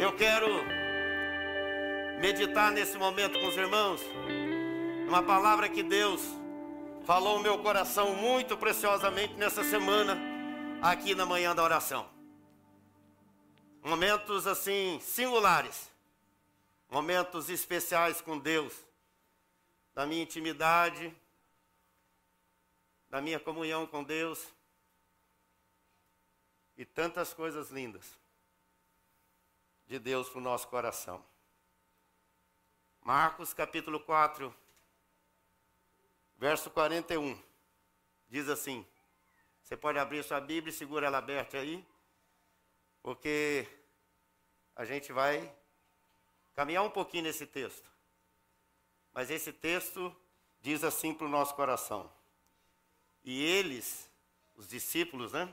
Eu quero meditar nesse momento com os irmãos, uma palavra que Deus falou no meu coração muito preciosamente nessa semana, aqui na manhã da oração. Momentos assim, singulares, momentos especiais com Deus, da minha intimidade, da minha comunhão com Deus e tantas coisas lindas de Deus para o nosso coração. Marcos capítulo 4, verso 41, diz assim: você pode abrir sua Bíblia e segura ela aberta aí, porque a gente vai caminhar um pouquinho nesse texto. Mas esse texto diz assim para o nosso coração: E eles, os discípulos, né,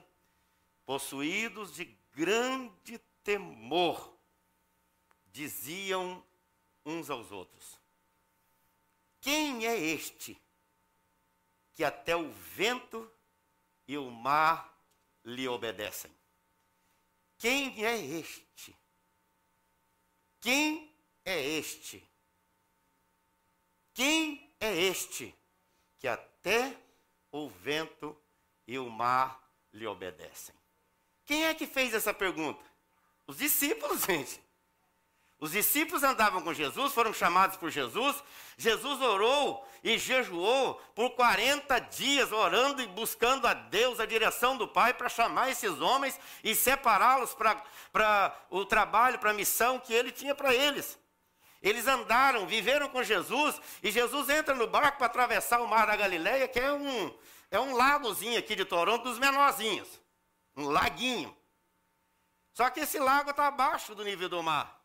possuídos de grande temor, diziam uns aos outros: Quem é este que até o vento e o mar lhe obedecem? Quem é este? Quem é este? Quem é este que até o vento e o mar lhe obedecem? Quem é que fez essa pergunta? Os discípulos, gente. Os discípulos andavam com Jesus, foram chamados por Jesus. Jesus orou e jejuou por 40 dias, orando e buscando a Deus, a direção do Pai, para chamar esses homens e separá-los para o trabalho, para a missão que ele tinha para eles. Eles andaram, viveram com Jesus, e Jesus entra no barco para atravessar o mar da Galileia, que é um, é um lagozinho aqui de Toronto, dos menorzinhos. Um laguinho. Só que esse lago está abaixo do nível do mar.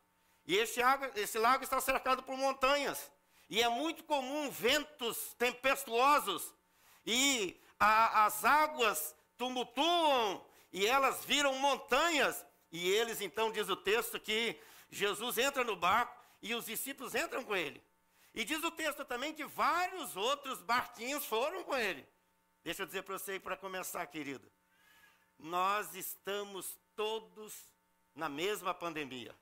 E esse, esse lago está cercado por montanhas. E é muito comum ventos tempestuosos. E a, as águas tumultuam e elas viram montanhas. E eles, então, diz o texto que Jesus entra no barco e os discípulos entram com ele. E diz o texto também que vários outros barquinhos foram com ele. Deixa eu dizer para você para começar, querido. Nós estamos todos na mesma pandemia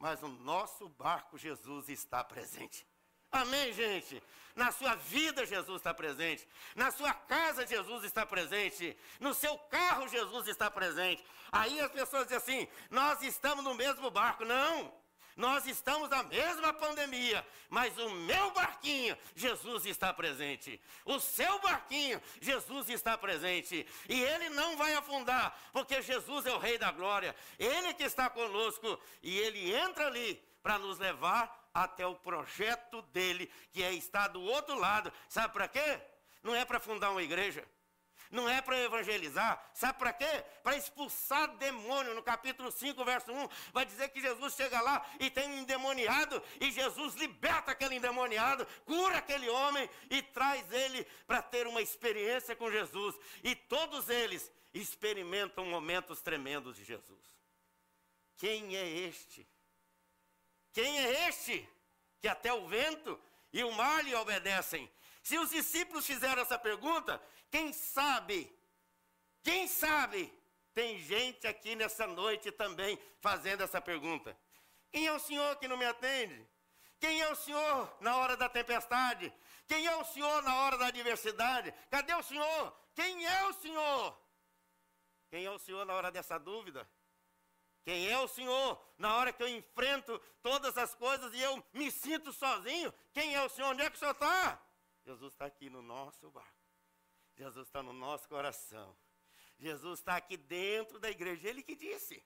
mas no nosso barco Jesus está presente. Amém, gente? Na sua vida, Jesus está presente. Na sua casa, Jesus está presente. No seu carro, Jesus está presente. Aí as pessoas dizem assim: nós estamos no mesmo barco. Não. Nós estamos na mesma pandemia, mas o meu barquinho, Jesus está presente. O seu barquinho, Jesus está presente. E ele não vai afundar, porque Jesus é o Rei da Glória. Ele que está conosco e ele entra ali para nos levar até o projeto dele, que é estar do outro lado. Sabe para quê? Não é para fundar uma igreja não é para evangelizar. Sabe para quê? Para expulsar demônio. No capítulo 5, verso 1, vai dizer que Jesus chega lá e tem um endemoniado, e Jesus liberta aquele endemoniado, cura aquele homem e traz ele para ter uma experiência com Jesus. E todos eles experimentam momentos tremendos de Jesus. Quem é este? Quem é este que até o vento e o mar lhe obedecem? Se os discípulos fizeram essa pergunta, quem sabe, quem sabe, tem gente aqui nessa noite também fazendo essa pergunta. Quem é o Senhor que não me atende? Quem é o Senhor na hora da tempestade? Quem é o Senhor na hora da adversidade? Cadê o Senhor? Quem é o Senhor? Quem é o Senhor na hora dessa dúvida? Quem é o Senhor na hora que eu enfrento todas as coisas e eu me sinto sozinho? Quem é o Senhor? Onde é que o Senhor está? Jesus está aqui no nosso barco. Jesus está no nosso coração. Jesus está aqui dentro da igreja. Ele que disse.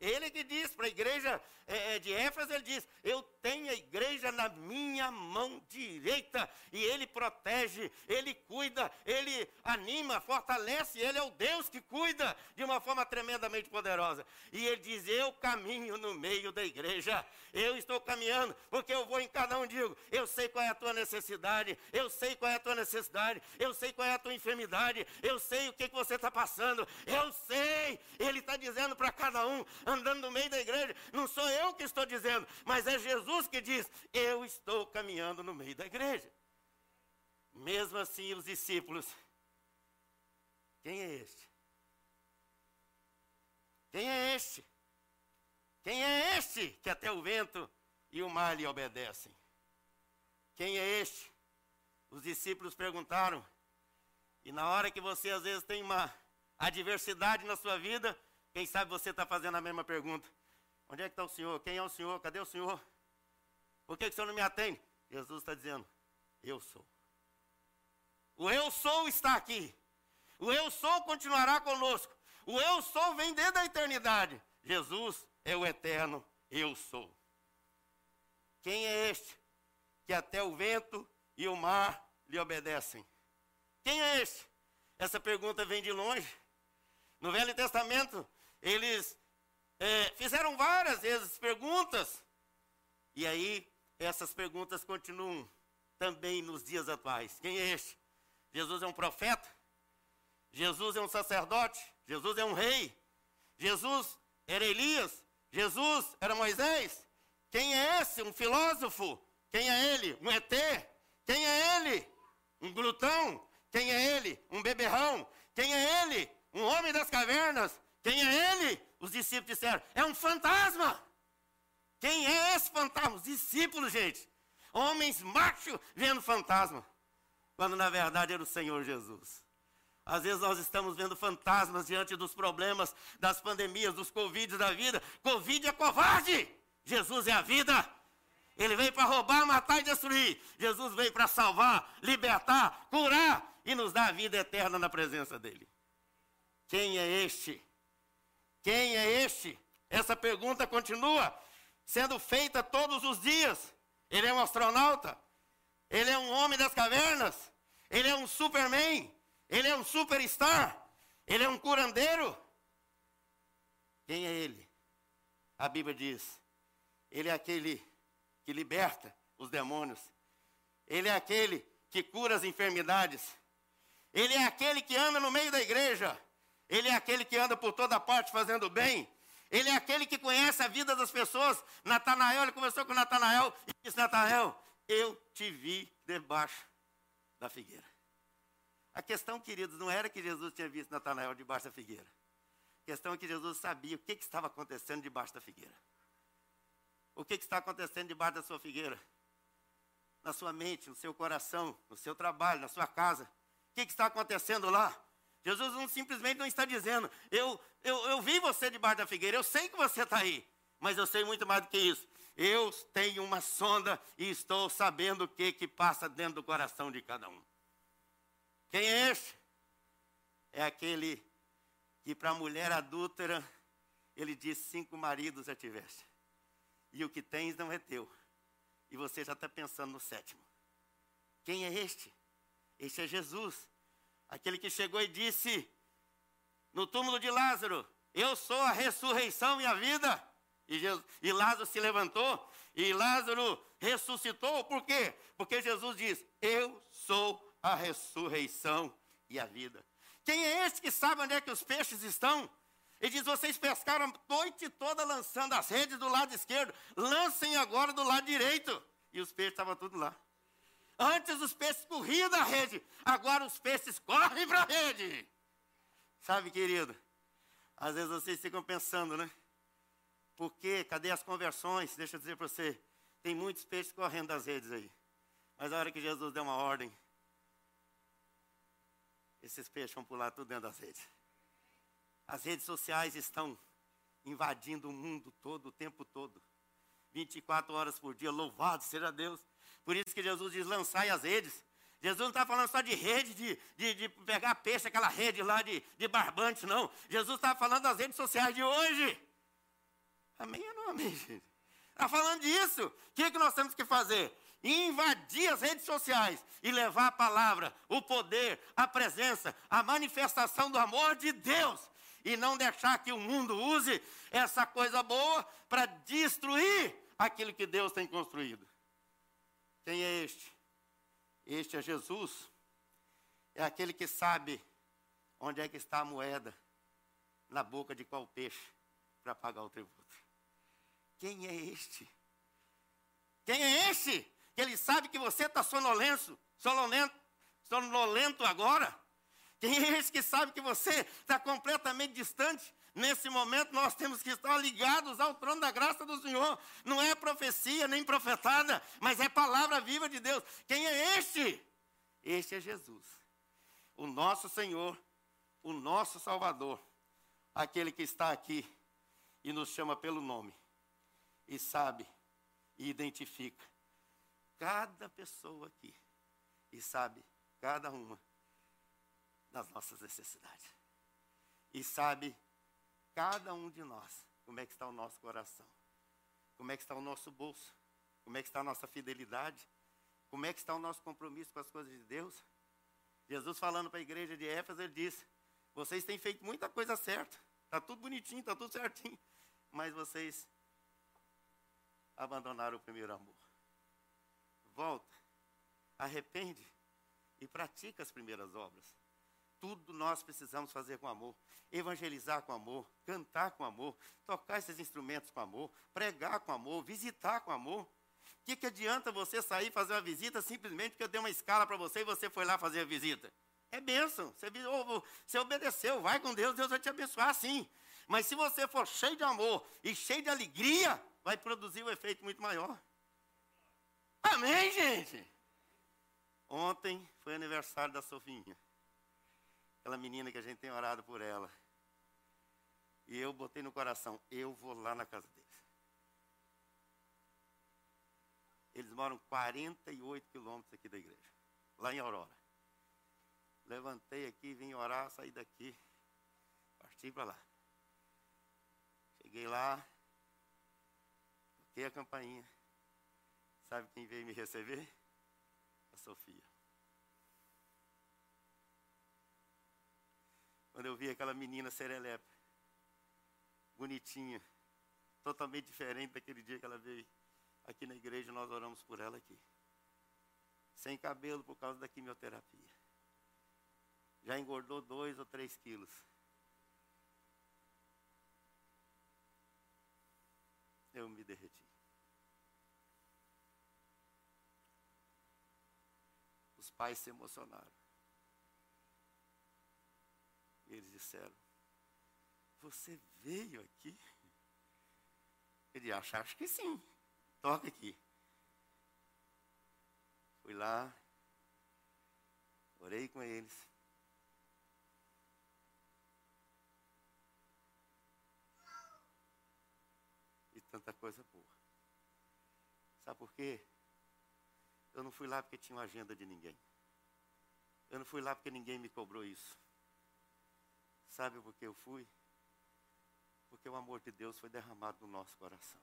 Ele que diz para a igreja é, é, de Éfeso, ele diz: Eu tenho a igreja na minha mão direita, e ele protege, ele cuida, ele anima, fortalece, ele é o Deus que cuida de uma forma tremendamente poderosa. E ele diz: Eu caminho no meio da igreja, eu estou caminhando, porque eu vou em cada um digo: Eu sei qual é a tua necessidade, eu sei qual é a tua necessidade, eu sei qual é a tua enfermidade, eu sei o que, que você está passando, eu sei. Ele está dizendo para cada um andando no meio da igreja. Não sou eu que estou dizendo, mas é Jesus que diz: Eu estou caminhando no meio da igreja. Mesmo assim, os discípulos, quem é este? Quem é este? Quem é este que até o vento e o mar lhe obedecem? Quem é este? Os discípulos perguntaram. E na hora que você às vezes tem uma adversidade na sua vida, quem sabe você está fazendo a mesma pergunta. Onde é que está o Senhor? Quem é o Senhor? Cadê o Senhor? Por que, que o Senhor não me atende? Jesus está dizendo, eu sou. O eu sou está aqui. O eu sou continuará conosco. O eu sou vem desde a eternidade. Jesus é o eterno eu sou. Quem é este que até o vento e o mar lhe obedecem? Quem é este? Essa pergunta vem de longe. No Velho Testamento, eles é, fizeram várias vezes perguntas. E aí, essas perguntas continuam também nos dias atuais. Quem é este? Jesus é um profeta? Jesus é um sacerdote? Jesus é um rei? Jesus era Elias? Jesus era Moisés? Quem é esse? Um filósofo? Quem é ele? Um ET? Quem é ele? Um glutão? Quem é ele? Um beberrão? Quem é ele? Um homem das cavernas? Quem é ele? Os discípulos disseram: é um fantasma. Quem é esse fantasma? Os discípulos, gente. Homens machos vendo fantasma. Quando na verdade era o Senhor Jesus. Às vezes nós estamos vendo fantasmas diante dos problemas, das pandemias, dos Covid da vida. Covid é covarde. Jesus é a vida. Ele veio para roubar, matar e destruir. Jesus veio para salvar, libertar, curar e nos dar a vida eterna na presença dele. Quem é este? Quem é este? Essa pergunta continua sendo feita todos os dias. Ele é um astronauta? Ele é um homem das cavernas? Ele é um superman? Ele é um superstar? Ele é um curandeiro? Quem é ele? A Bíblia diz: ele é aquele que liberta os demônios. Ele é aquele que cura as enfermidades. Ele é aquele que anda no meio da igreja. Ele é aquele que anda por toda parte fazendo bem. Ele é aquele que conhece a vida das pessoas. Natanael, ele conversou com Natanael e disse: Natanael, eu te vi debaixo da figueira. A questão, queridos, não era que Jesus tinha visto Natanael debaixo da figueira. A questão é que Jesus sabia o que, que estava acontecendo debaixo da figueira. O que, que está acontecendo debaixo da sua figueira? Na sua mente, no seu coração, no seu trabalho, na sua casa. O que, que está acontecendo lá? Jesus não simplesmente não está dizendo, eu, eu, eu vi você debaixo da figueira, eu sei que você está aí, mas eu sei muito mais do que isso. Eu tenho uma sonda e estou sabendo o que, que passa dentro do coração de cada um. Quem é esse? É aquele que para a mulher adúltera, ele diz cinco maridos já tiveste. E o que tens não é teu. E você já está pensando no sétimo. Quem é este? Este é Jesus aquele que chegou e disse no túmulo de Lázaro: Eu sou a ressurreição e a vida. E, Jesus, e Lázaro se levantou e Lázaro ressuscitou. Por quê? Porque Jesus diz: Eu sou a ressurreição e a vida. Quem é esse que sabe onde é que os peixes estão? Ele diz: Vocês pescaram a noite toda lançando as redes do lado esquerdo, lancem agora do lado direito. E os peixes estavam tudo lá. Antes os peixes corriam da rede, agora os peixes correm para a rede. Sabe, querido? Às vezes vocês ficam pensando, né? Por quê? Cadê as conversões? Deixa eu dizer para você. Tem muitos peixes correndo das redes aí. Mas a hora que Jesus deu uma ordem, esses peixes vão pular tudo dentro das redes. As redes sociais estão invadindo o mundo todo, o tempo todo. 24 horas por dia, louvado seja Deus. Por isso que Jesus diz: lançai as redes. Jesus não está falando só de rede, de, de, de, pegar peixe, aquela rede lá de, de barbante, não. Jesus está falando das redes sociais de hoje. Amém ou não amém, gente? Está falando disso. O que, que nós temos que fazer? Invadir as redes sociais e levar a palavra, o poder, a presença, a manifestação do amor de Deus. E não deixar que o mundo use essa coisa boa para destruir aquilo que Deus tem construído. Quem é este? Este é Jesus. É aquele que sabe onde é que está a moeda na boca de qual peixe para pagar o tributo. Quem é este? Quem é este? Ele sabe que você está sonolento, sonolento, sonolento agora. Quem é esse que sabe que você está completamente distante Nesse momento nós temos que estar ligados ao trono da graça do Senhor. Não é profecia nem profetada, mas é palavra viva de Deus. Quem é este? Este é Jesus, o nosso Senhor, o nosso Salvador, aquele que está aqui e nos chama pelo nome e sabe e identifica cada pessoa aqui e sabe cada uma das nossas necessidades. E sabe cada um de nós como é que está o nosso coração, como é que está o nosso bolso, como é que está a nossa fidelidade, como é que está o nosso compromisso com as coisas de Deus. Jesus falando para a igreja de Éfeso, ele disse: vocês têm feito muita coisa certa, está tudo bonitinho, está tudo certinho, mas vocês abandonaram o primeiro amor. Volta, arrepende e pratica as primeiras obras. Tudo nós precisamos fazer com amor. Evangelizar com amor, cantar com amor, tocar esses instrumentos com amor, pregar com amor, visitar com amor. O que, que adianta você sair fazer uma visita simplesmente porque eu dei uma escala para você e você foi lá fazer a visita? É bênção. Você, você obedeceu, vai com Deus, Deus vai te abençoar sim. Mas se você for cheio de amor e cheio de alegria, vai produzir um efeito muito maior. Amém, gente? Ontem foi aniversário da Sofinha aquela menina que a gente tem orado por ela. E eu botei no coração, eu vou lá na casa deles. Eles moram 48 quilômetros aqui da igreja, lá em Aurora. Levantei aqui, vim orar, saí daqui, parti para lá. Cheguei lá, toquei a campainha. Sabe quem veio me receber? A Sofia. Quando eu vi aquela menina serelepe, bonitinha, totalmente diferente daquele dia que ela veio aqui na igreja, nós oramos por ela aqui. Sem cabelo por causa da quimioterapia. Já engordou dois ou três quilos. Eu me derreti. Os pais se emocionaram. Eles disseram: Você veio aqui? Ele acha, acho que sim. Toca aqui. Fui lá, orei com eles. E tanta coisa boa. Sabe por quê? Eu não fui lá porque tinha uma agenda de ninguém. Eu não fui lá porque ninguém me cobrou isso. Sabe por que eu fui? Porque o amor de Deus foi derramado no nosso coração.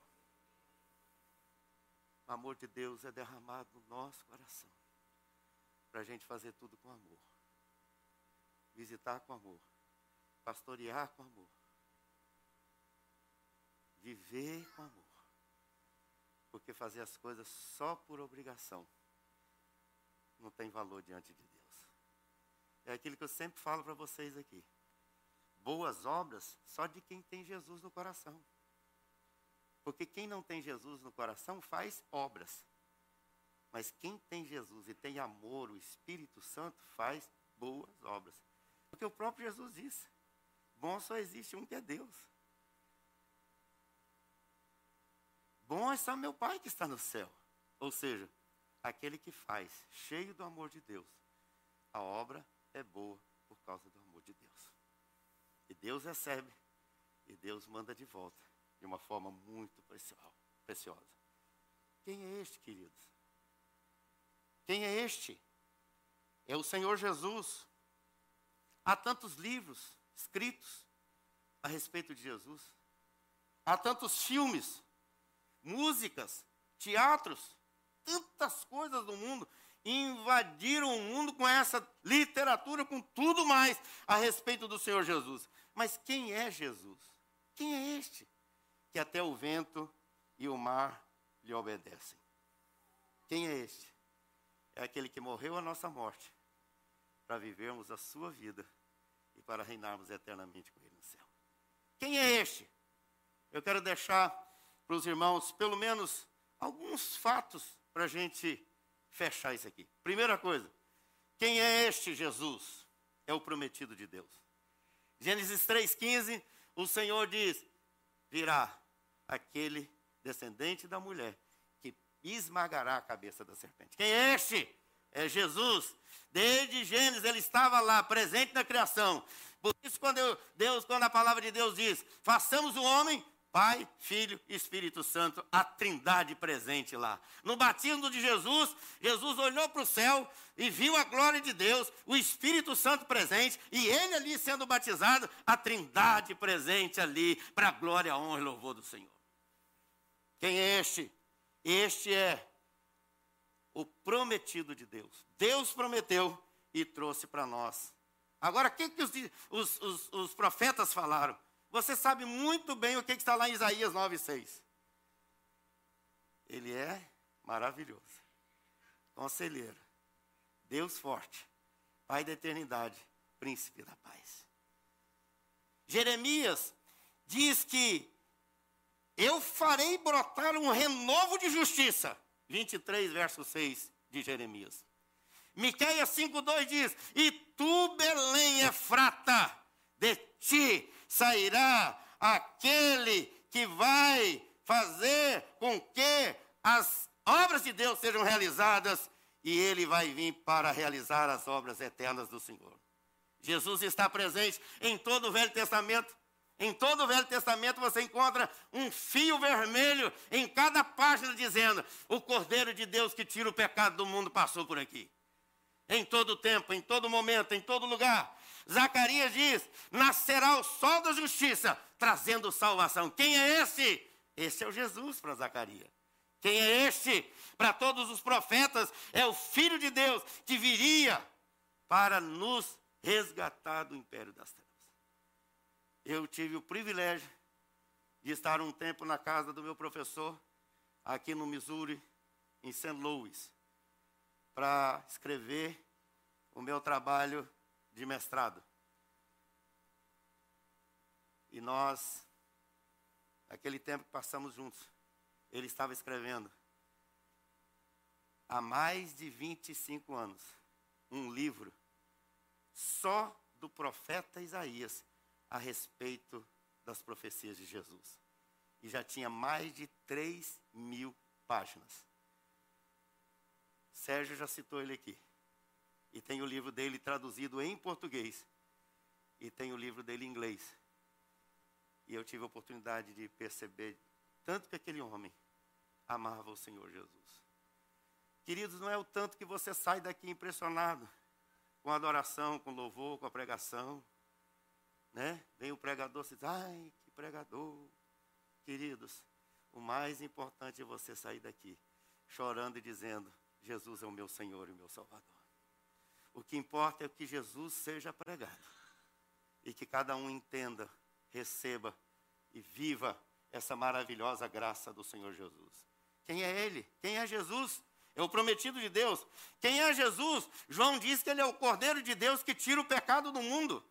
O amor de Deus é derramado no nosso coração. Para a gente fazer tudo com amor. Visitar com amor. Pastorear com amor. Viver com amor. Porque fazer as coisas só por obrigação não tem valor diante de Deus. É aquilo que eu sempre falo para vocês aqui boas obras só de quem tem Jesus no coração. Porque quem não tem Jesus no coração faz obras. Mas quem tem Jesus e tem amor, o Espírito Santo, faz boas obras. Porque o próprio Jesus disse: bom só existe um que é Deus. Bom é só meu Pai que está no céu. Ou seja, aquele que faz, cheio do amor de Deus, a obra é boa por causa do. E Deus recebe. E Deus manda de volta. De uma forma muito preciosa. Quem é este, queridos? Quem é este? É o Senhor Jesus. Há tantos livros escritos a respeito de Jesus. Há tantos filmes, músicas, teatros, tantas coisas no mundo invadiram o mundo com essa literatura, com tudo mais a respeito do Senhor Jesus. Mas quem é Jesus? Quem é este? Que até o vento e o mar lhe obedecem. Quem é este? É aquele que morreu a nossa morte para vivermos a sua vida e para reinarmos eternamente com ele no céu. Quem é este? Eu quero deixar para os irmãos pelo menos alguns fatos para a gente fechar isso aqui. Primeira coisa, quem é este Jesus? É o prometido de Deus. Gênesis 3,15 o Senhor diz: virá aquele descendente da mulher que esmagará a cabeça da serpente. Quem é este? É Jesus. Desde Gênesis ele estava lá, presente na criação. Por isso, quando eu, Deus, quando a palavra de Deus diz, façamos o homem Pai, Filho e Espírito Santo, a trindade presente lá. No batismo de Jesus, Jesus olhou para o céu e viu a glória de Deus, o Espírito Santo presente, e ele ali sendo batizado, a trindade presente ali, para a glória, a honra e louvor do Senhor. Quem é este? Este é o prometido de Deus. Deus prometeu e trouxe para nós. Agora, o que, que os, os, os, os profetas falaram? Você sabe muito bem o que está lá em Isaías 9,6. Ele é maravilhoso, conselheiro, Deus forte, Pai da eternidade, príncipe da paz. Jeremias diz que eu farei brotar um renovo de justiça. 23, verso 6 de Jeremias. Miqueias 5,2 diz: E tu, Belém, é frata, de ti sairá aquele que vai fazer com que as obras de Deus sejam realizadas e ele vai vir para realizar as obras eternas do Senhor. Jesus está presente em todo o Velho Testamento. Em todo o Velho Testamento você encontra um fio vermelho em cada página dizendo: o Cordeiro de Deus que tira o pecado do mundo passou por aqui. Em todo tempo, em todo momento, em todo lugar. Zacarias diz: nascerá o sol da justiça, trazendo salvação. Quem é esse? Esse é o Jesus para Zacarias. Quem é este? Para todos os profetas, é o Filho de Deus que viria para nos resgatar do império das trevas. Eu tive o privilégio de estar um tempo na casa do meu professor, aqui no Missouri, em St. Louis, para escrever o meu trabalho de mestrado. E nós, aquele tempo que passamos juntos, ele estava escrevendo, há mais de 25 anos, um livro só do profeta Isaías a respeito das profecias de Jesus. E já tinha mais de 3 mil páginas. Sérgio já citou ele aqui. E tem o livro dele traduzido em português. E tem o livro dele em inglês. E eu tive a oportunidade de perceber tanto que aquele homem amava o Senhor Jesus. Queridos, não é o tanto que você sai daqui impressionado com adoração, com louvor, com a pregação. Né? Vem o pregador e diz, ai, que pregador. Queridos, o mais importante é você sair daqui chorando e dizendo, Jesus é o meu Senhor e o meu Salvador. O que importa é que Jesus seja pregado. E que cada um entenda, receba e viva essa maravilhosa graça do Senhor Jesus. Quem é Ele? Quem é Jesus? É o prometido de Deus. Quem é Jesus? João diz que Ele é o Cordeiro de Deus que tira o pecado do mundo.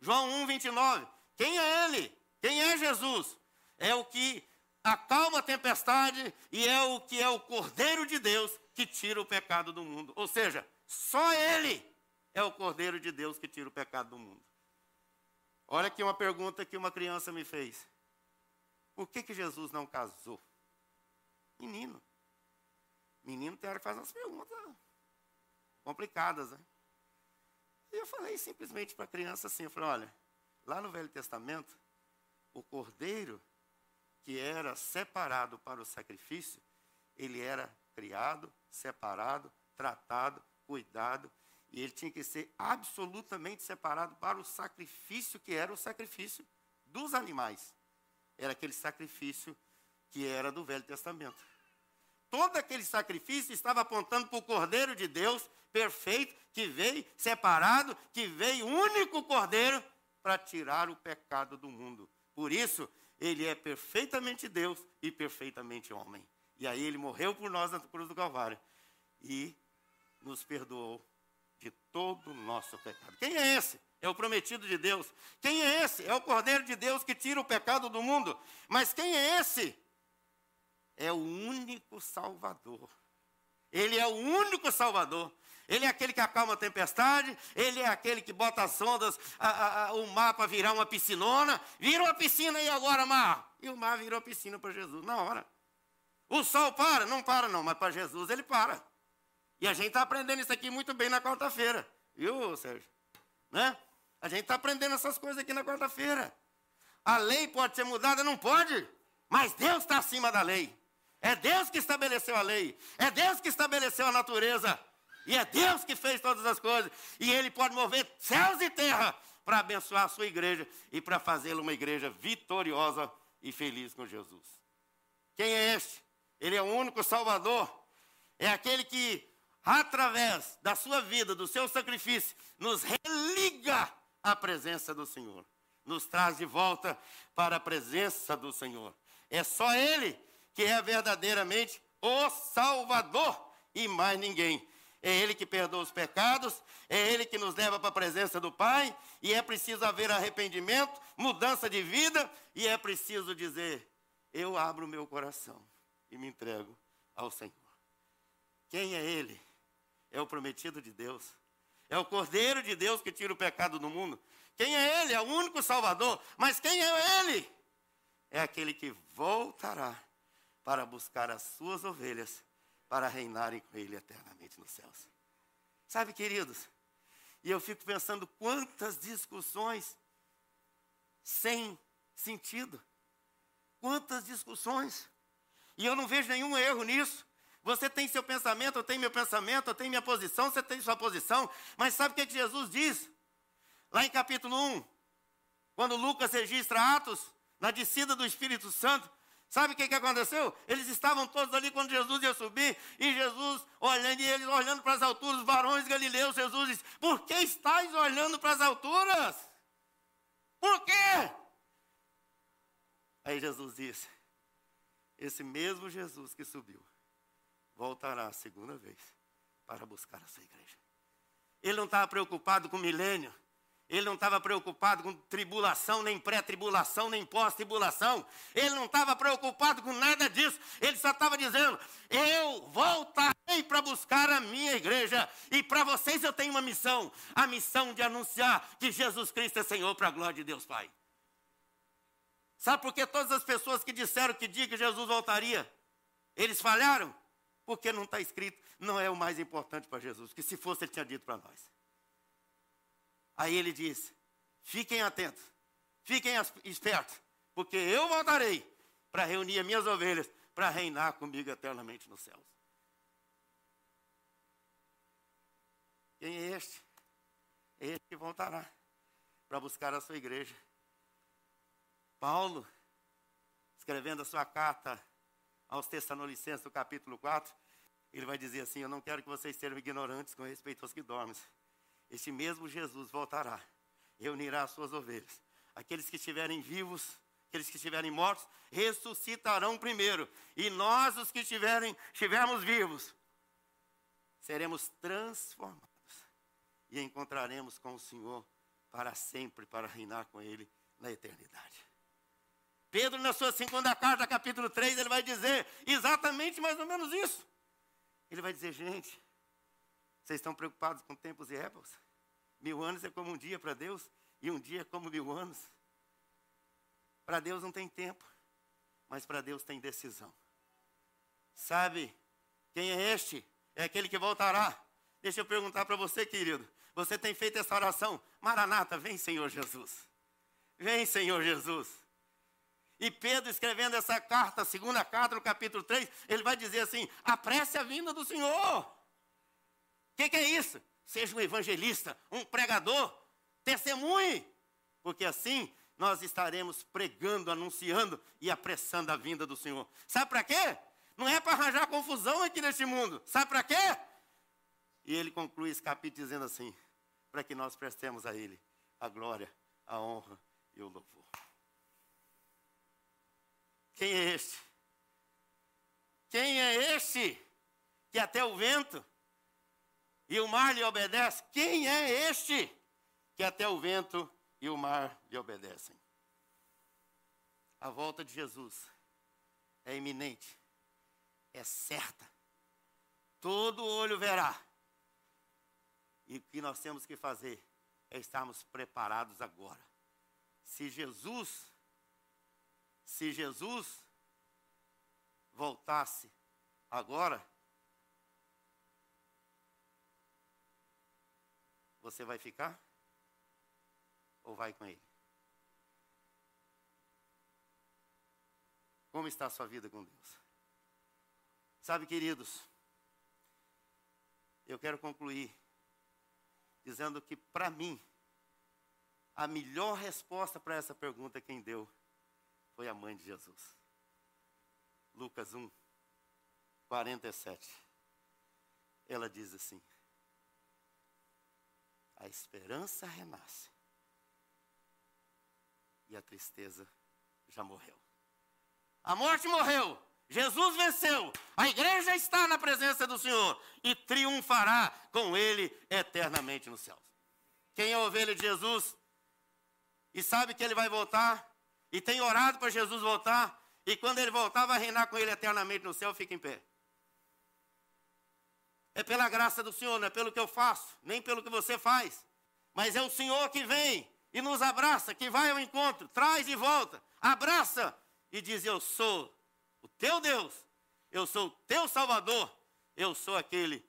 João 1, 29. Quem é Ele? Quem é Jesus? É o que acalma a tempestade e é o que é o Cordeiro de Deus que tira o pecado do mundo. Ou seja, só Ele é o Cordeiro de Deus que tira o pecado do mundo. Olha aqui uma pergunta que uma criança me fez. Por que, que Jesus não casou? Menino. Menino tem hora que faz umas perguntas complicadas, né? E eu falei simplesmente para a criança assim, eu falei, olha, lá no Velho Testamento, o cordeiro que era separado para o sacrifício, ele era criado, separado, tratado, cuidado, e ele tinha que ser absolutamente separado para o sacrifício que era o sacrifício dos animais. Era aquele sacrifício que era do Velho Testamento. Todo aquele sacrifício estava apontando para o Cordeiro de Deus, perfeito, que veio separado, que veio único Cordeiro para tirar o pecado do mundo. Por isso, ele é perfeitamente Deus e perfeitamente homem. E aí ele morreu por nós na cruz do Calvário. E nos perdoou de todo o nosso pecado. Quem é esse? É o prometido de Deus. Quem é esse? É o Cordeiro de Deus que tira o pecado do mundo. Mas quem é esse? É o único Salvador. Ele é o único Salvador. Ele é aquele que acalma a tempestade, ele é aquele que bota as ondas, a, a, o mar para virar uma piscinona. Vira uma piscina aí agora, mar. E o mar virou piscina para Jesus, na hora. O sol para? Não para não, mas para Jesus ele para. E a gente está aprendendo isso aqui muito bem na quarta-feira. Viu, Sérgio? Né? A gente está aprendendo essas coisas aqui na quarta-feira. A lei pode ser mudada? Não pode. Mas Deus está acima da lei. É Deus que estabeleceu a lei. É Deus que estabeleceu a natureza. E é Deus que fez todas as coisas. E Ele pode mover céus e terra para abençoar a sua igreja e para fazê-la uma igreja vitoriosa e feliz com Jesus. Quem é este? Ele é o único Salvador. É aquele que, através da sua vida, do seu sacrifício, nos religa à presença do Senhor. Nos traz de volta para a presença do Senhor. É só Ele que é verdadeiramente o Salvador e mais ninguém. É Ele que perdoa os pecados, é Ele que nos leva para a presença do Pai, e é preciso haver arrependimento, mudança de vida, e é preciso dizer: Eu abro meu coração e me entrego ao Senhor. Quem é Ele? É o prometido de Deus, é o Cordeiro de Deus que tira o pecado do mundo. Quem é Ele? É o único Salvador, mas quem é Ele? É aquele que voltará para buscar as suas ovelhas para reinarem com Ele eternamente nos céus. Sabe, queridos, e eu fico pensando quantas discussões sem sentido, quantas discussões, e eu não vejo nenhum erro nisso. Você tem seu pensamento, eu tenho meu pensamento, eu tenho minha posição, você tem sua posição, mas sabe o que, é que Jesus diz? Lá em capítulo 1, quando Lucas registra Atos, na descida do Espírito Santo, Sabe o que, que aconteceu? Eles estavam todos ali quando Jesus ia subir, e Jesus olhando, e eles olhando para as alturas, varões galileus, Jesus disse: Por que estáis olhando para as alturas? Por quê? Aí Jesus disse: Esse mesmo Jesus que subiu, voltará a segunda vez para buscar a sua igreja. Ele não estava preocupado com o milênio, ele não estava preocupado com tribulação, nem pré-tribulação, nem pós-tribulação. Ele não estava preocupado com nada disso. Ele só estava dizendo: Eu voltarei para buscar a minha igreja. E para vocês eu tenho uma missão: a missão de anunciar que Jesus Cristo é Senhor para a glória de Deus Pai. Sabe por que todas as pessoas que disseram que dia que Jesus voltaria, eles falharam? Porque não está escrito, não é o mais importante para Jesus, que se fosse ele tinha dito para nós. Aí ele diz: fiquem atentos, fiquem espertos, porque eu voltarei para reunir as minhas ovelhas, para reinar comigo eternamente nos céus. Quem é este? É este que voltará para buscar a sua igreja. Paulo, escrevendo a sua carta aos Tessalonicenses, no capítulo 4, ele vai dizer assim: Eu não quero que vocês sejam ignorantes com respeito aos que dormem esse mesmo Jesus voltará, reunirá as suas ovelhas. Aqueles que estiverem vivos, aqueles que estiverem mortos, ressuscitarão primeiro. E nós, os que estiverem, estivermos vivos, seremos transformados e encontraremos com o Senhor para sempre, para reinar com Ele na eternidade. Pedro, na sua segunda carta, capítulo 3, ele vai dizer exatamente mais ou menos isso. Ele vai dizer, gente, vocês estão preocupados com tempos e épocas? Mil anos é como um dia para Deus, e um dia é como mil anos. Para Deus não tem tempo, mas para Deus tem decisão. Sabe quem é este? É aquele que voltará. Deixa eu perguntar para você, querido. Você tem feito essa oração? Maranata, vem, Senhor Jesus. Vem, Senhor Jesus. E Pedro, escrevendo essa carta, segunda carta, no capítulo 3, ele vai dizer assim: apresse a vinda do Senhor que, que é isso? Seja um evangelista, um pregador, testemunhe, porque assim nós estaremos pregando, anunciando e apressando a vinda do Senhor. Sabe para quê? Não é para arranjar confusão aqui neste mundo. Sabe para quê? E ele conclui esse capítulo dizendo assim: para que nós prestemos a Ele a glória, a honra e o louvor. Quem é este? Quem é este que até o vento e o mar lhe obedece. Quem é este que até o vento e o mar lhe obedecem? A volta de Jesus é iminente, é certa. todo olho verá. E o que nós temos que fazer é estarmos preparados agora. Se Jesus, se Jesus voltasse agora, você vai ficar? Ou vai com ele? Como está a sua vida com Deus? Sabe, queridos, eu quero concluir dizendo que, para mim, a melhor resposta para essa pergunta quem deu foi a mãe de Jesus. Lucas 1, 47. Ela diz assim: A esperança renasce e a tristeza já morreu. A morte morreu, Jesus venceu, a igreja está na presença do Senhor e triunfará com Ele eternamente nos céus. Quem é ovelha de Jesus e sabe que Ele vai voltar e tem orado para Jesus voltar e quando Ele voltar vai reinar com Ele eternamente no céu, fica em pé. É pela graça do Senhor, não é pelo que eu faço, nem pelo que você faz, mas é o Senhor que vem e nos abraça, que vai ao encontro, traz e volta, abraça e diz: Eu sou o teu Deus, eu sou o teu Salvador, eu sou aquele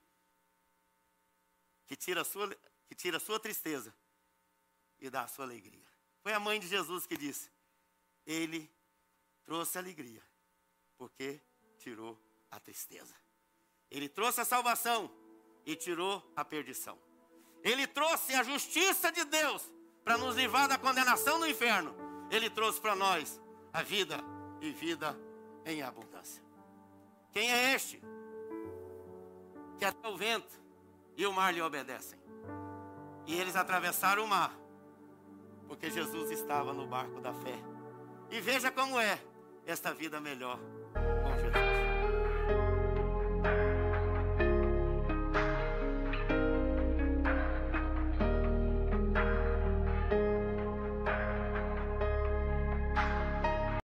que tira a sua, que tira a sua tristeza e dá a sua alegria. Foi a mãe de Jesus que disse: Ele trouxe alegria, porque tirou a tristeza. Ele trouxe a salvação e tirou a perdição. Ele trouxe a justiça de Deus para nos livrar da condenação no inferno. Ele trouxe para nós a vida e vida em abundância. Quem é este? Que até o vento e o mar lhe obedecem. E eles atravessaram o mar, porque Jesus estava no barco da fé. E veja como é esta vida melhor